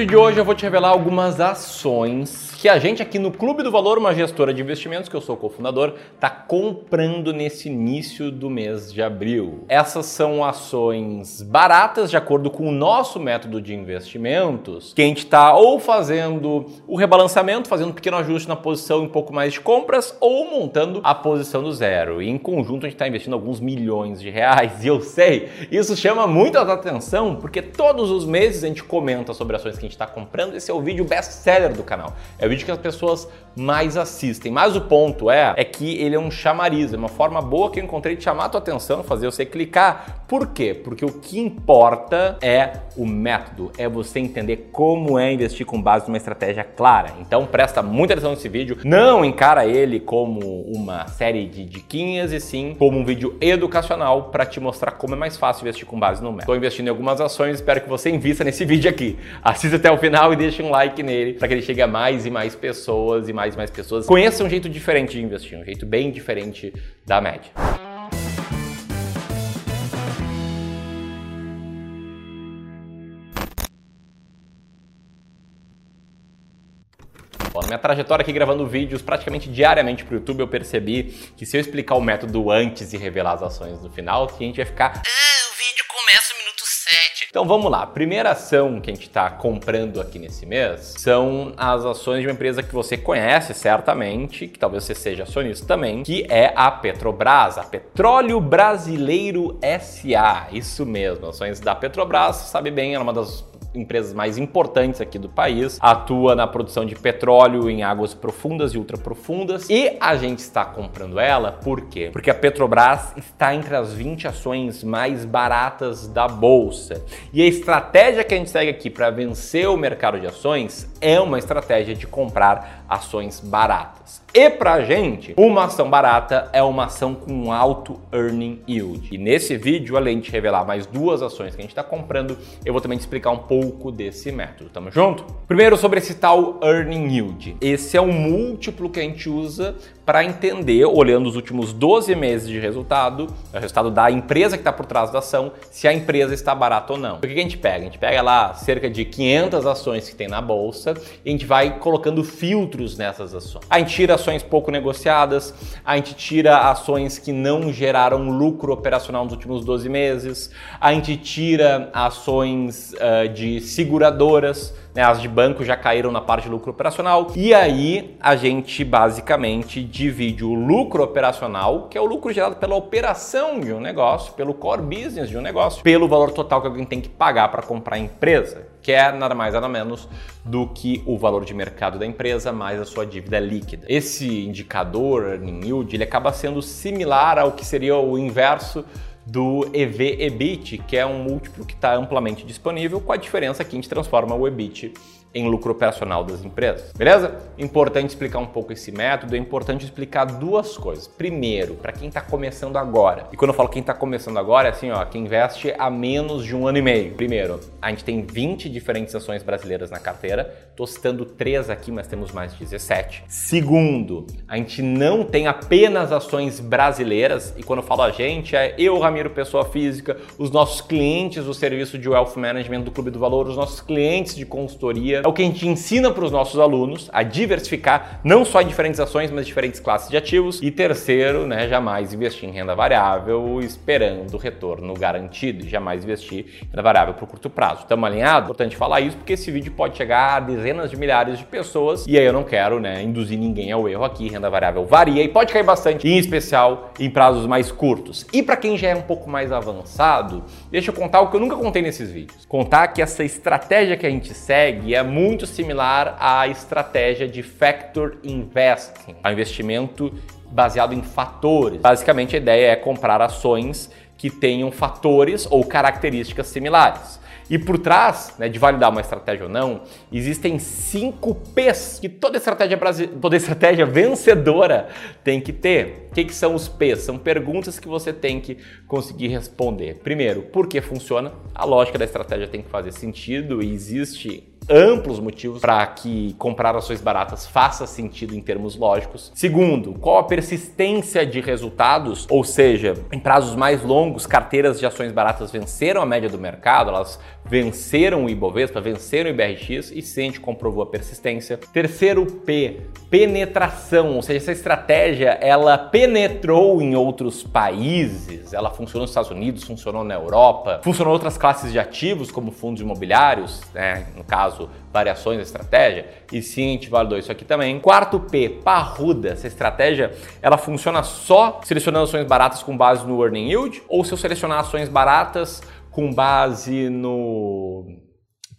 vídeo de hoje eu vou te revelar algumas ações que a gente aqui no Clube do Valor, uma gestora de investimentos, que eu sou cofundador, está comprando nesse início do mês de abril. Essas são ações baratas de acordo com o nosso método de investimentos, que a gente está ou fazendo o rebalanceamento, fazendo um pequeno ajuste na posição em um pouco mais de compras, ou montando a posição do zero. E em conjunto a gente está investindo alguns milhões de reais. E eu sei, isso chama muito a atenção, porque todos os meses a gente comenta sobre ações que gente está comprando. Esse é o vídeo best-seller do canal. É o vídeo que as pessoas mais assistem. Mas o ponto é, é que ele é um chamariz, é uma forma boa que eu encontrei de chamar a tua atenção, fazer você clicar. Por quê? Porque o que importa é o método, é você entender como é investir com base numa estratégia clara. Então presta muita atenção nesse vídeo, não encara ele como uma série de diquinhas e sim como um vídeo educacional para te mostrar como é mais fácil investir com base no método. Estou investindo em algumas ações, espero que você invista nesse vídeo aqui. Assista até o final e deixe um like nele para que ele chegue a mais e mais pessoas e mais e mais pessoas conheçam um jeito diferente de investir, um jeito bem diferente da média. Bom, na minha trajetória aqui gravando vídeos praticamente diariamente para o YouTube, eu percebi que se eu explicar o método antes e revelar as ações no final, a gente vai ficar. Ah, o vídeo começa no minuto 7. Então vamos lá. A primeira ação que a gente está comprando aqui nesse mês são as ações de uma empresa que você conhece certamente, que talvez você seja acionista também, que é a Petrobras, a Petróleo Brasileiro SA. Isso mesmo, ações da Petrobras, sabe bem, é uma das empresas mais importantes aqui do país, atua na produção de petróleo em águas profundas e ultraprofundas e a gente está comprando ela por quê? Porque a Petrobras está entre as 20 ações mais baratas da bolsa. E a estratégia que a gente segue aqui para vencer o mercado de ações é uma estratégia de comprar ações baratas. E pra gente, uma ação barata é uma ação com alto earning yield. E nesse vídeo, além de revelar mais duas ações que a gente está comprando, eu vou também te explicar um pouco desse método. Tamo junto? Primeiro sobre esse tal earning yield. Esse é um múltiplo que a gente usa para entender, olhando os últimos 12 meses de resultado, o resultado da empresa que está por trás da ação, se a empresa está barata ou não. O que a gente pega? A gente pega lá cerca de 500 ações que tem na bolsa e a gente vai colocando filtros nessas ações. A gente tira ações pouco negociadas, a gente tira ações que não geraram lucro operacional nos últimos 12 meses, a gente tira ações uh, de seguradoras, né, as de banco já caíram na parte de lucro operacional. E aí a gente basicamente divide o lucro operacional, que é o lucro gerado pela operação de um negócio, pelo core business de um negócio, pelo valor total que alguém tem que pagar para comprar a empresa, que é nada mais nada menos do que o valor de mercado da empresa mais a sua dívida líquida. Esse indicador earning yield ele acaba sendo similar ao que seria o inverso do EV-EBIT, que é um múltiplo que está amplamente disponível, com a diferença que a gente transforma o EBIT em lucro operacional das empresas. Beleza? Importante explicar um pouco esse método, é importante explicar duas coisas. Primeiro, para quem está começando agora. E quando eu falo quem está começando agora, é assim, ó, quem investe há menos de um ano e meio. Primeiro, a gente tem 20 diferentes ações brasileiras na carteira. Estou citando três aqui, mas temos mais 17. Segundo, a gente não tem apenas ações brasileiras. E quando eu falo a gente, é eu, Ramiro, pessoa física, os nossos clientes do serviço de Wealth Management do Clube do Valor, os nossos clientes de consultoria, é o que a gente ensina para os nossos alunos a diversificar não só em diferentes ações, mas diferentes classes de ativos. E terceiro, né, jamais investir em renda variável esperando retorno garantido, jamais investir em renda variável por curto prazo. Estamos alinhados? Importante falar isso porque esse vídeo pode chegar a dezenas de milhares de pessoas e aí eu não quero né, induzir ninguém ao erro aqui. Renda variável varia e pode cair bastante, em especial em prazos mais curtos. E para quem já é um pouco mais avançado, deixa eu contar o que eu nunca contei nesses vídeos. Contar que essa estratégia que a gente segue é muito similar à estratégia de factor investing, a investimento baseado em fatores. Basicamente, a ideia é comprar ações que tenham fatores ou características similares. E por trás né, de validar uma estratégia ou não, existem cinco P's que toda estratégia, toda estratégia vencedora tem que ter. O que, que são os P's? São perguntas que você tem que conseguir responder. Primeiro, por que funciona? A lógica da estratégia tem que fazer sentido e existe amplos motivos para que comprar ações baratas faça sentido em termos lógicos. Segundo, qual a persistência de resultados, ou seja, em prazos mais longos, carteiras de ações baratas venceram a média do mercado, elas venceram o Ibovespa, venceram o IBRX e gente comprovou a persistência. Terceiro P, penetração, ou seja, essa estratégia ela penetrou em outros países, ela funcionou nos Estados Unidos, funcionou na Europa, funcionou em outras classes de ativos como fundos imobiliários, né, no caso variações da estratégia, e sim a gente validou isso aqui também. Quarto P, parruda, essa estratégia ela funciona só selecionando ações baratas com base no earning yield ou se eu selecionar ações baratas com base no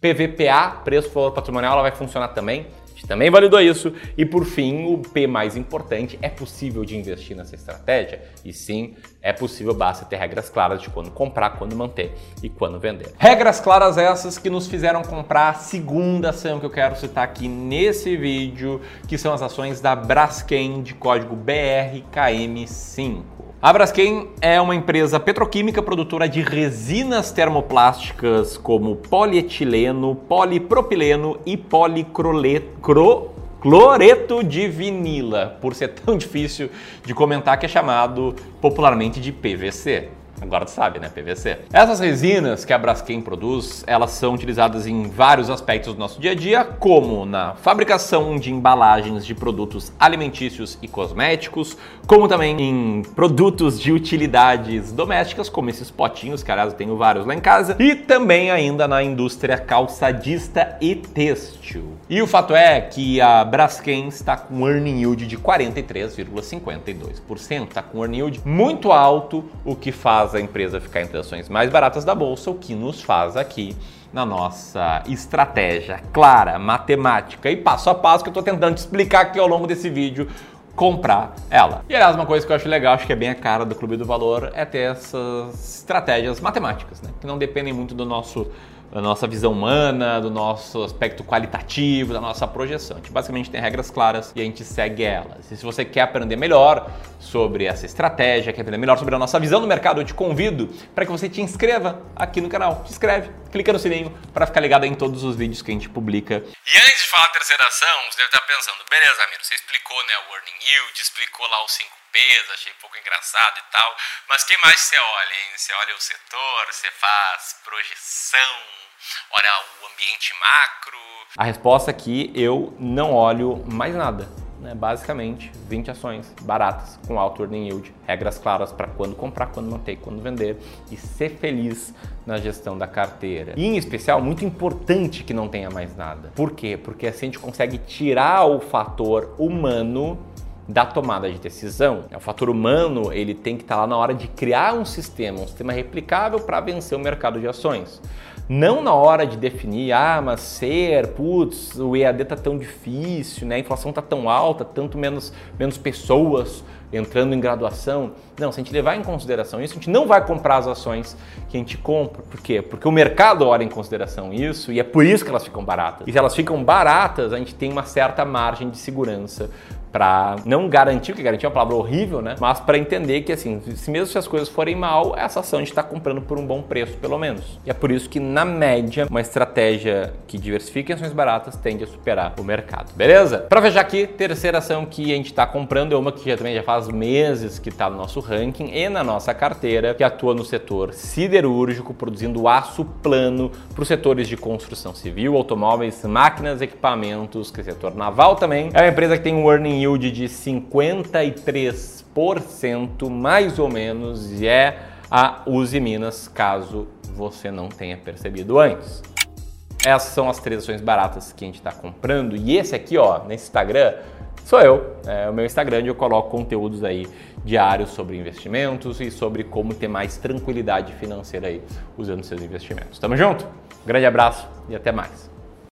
PVPA, preço por valor patrimonial, ela vai funcionar também. Também validou isso. E por fim, o P mais importante, é possível de investir nessa estratégia? E sim, é possível, basta ter regras claras de quando comprar, quando manter e quando vender. Regras claras essas que nos fizeram comprar a segunda ação que eu quero citar aqui nesse vídeo, que são as ações da Braskem de código BRKM5. A Braskem é uma empresa petroquímica produtora de resinas termoplásticas como polietileno, polipropileno e policloreto de vinila, por ser tão difícil de comentar que é chamado popularmente de PVC. Agora tu sabe, né? PVC. Essas resinas que a Braskem produz, elas são utilizadas em vários aspectos do nosso dia a dia, como na fabricação de embalagens de produtos alimentícios e cosméticos, como também em produtos de utilidades domésticas, como esses potinhos, que aliás eu tenho vários lá em casa, e também ainda na indústria calçadista e têxtil. E o fato é que a Braskem está com earning yield de 43,52%, está com earning yield muito alto, o que faz a empresa ficar entre ações mais baratas da bolsa, o que nos faz aqui na nossa estratégia clara, matemática e passo a passo que eu estou tentando te explicar aqui ao longo desse vídeo comprar ela. E aliás, uma coisa que eu acho legal, acho que é bem a cara do Clube do Valor, é ter essas estratégias matemáticas, né? Que não dependem muito do nosso da nossa visão humana, do nosso aspecto qualitativo, da nossa projeção. A gente basicamente tem regras claras e a gente segue elas. E se você quer aprender melhor sobre essa estratégia, quer aprender melhor sobre a nossa visão do mercado, eu te convido para que você te inscreva aqui no canal. Se inscreve, clica no sininho para ficar ligado em todos os vídeos que a gente publica. E antes de falar da terceira ação, você deve estar pensando, beleza, Amiro, você explicou né, o earning yield, explicou lá os 5 Ps, achei um pouco engraçado e tal, mas que mais você olha, hein? Você olha o setor, você faz projeção, olha o ambiente macro? A resposta aqui, eu não olho mais nada. Né? Basicamente, 20 ações baratas com alto earning yield, regras claras para quando comprar, quando manter, quando vender e ser feliz na gestão da carteira. E em especial, muito importante que não tenha mais nada. Por quê? Porque assim a gente consegue tirar o fator humano da tomada de decisão. O fator humano ele tem que estar lá na hora de criar um sistema, um sistema replicável para vencer o mercado de ações. Não na hora de definir, ah, mas ser, putz, o EAD tá tão difícil, né? A inflação tá tão alta, tanto menos, menos pessoas entrando em graduação. Não, se a gente levar em consideração isso, a gente não vai comprar as ações que a gente compra. Por quê? Porque o mercado olha em consideração isso e é por isso que elas ficam baratas. E se elas ficam baratas, a gente tem uma certa margem de segurança para não garantir, porque garantir é uma palavra horrível, né? Mas para entender que assim, se mesmo se as coisas forem mal, essa ação a gente está comprando por um bom preço, pelo menos. E é por isso que na média, uma estratégia que diversifica em ações baratas tende a superar o mercado. Beleza? Para fechar aqui, terceira ação que a gente está comprando é uma que já também já faz meses que está no nosso ranking e na nossa carteira, que atua no setor siderúrgico, produzindo aço plano para os setores de construção civil, automóveis, máquinas, equipamentos, que é setor naval também. É uma empresa que tem um earning yield de 53%, mais ou menos, e é a Uzi Minas, caso você não tenha percebido antes. Essas são as três ações baratas que a gente está comprando. E esse aqui, ó, nesse Instagram, sou eu. É o meu Instagram onde eu coloco conteúdos aí diários sobre investimentos e sobre como ter mais tranquilidade financeira aí usando seus investimentos. Tamo junto? grande abraço e até mais.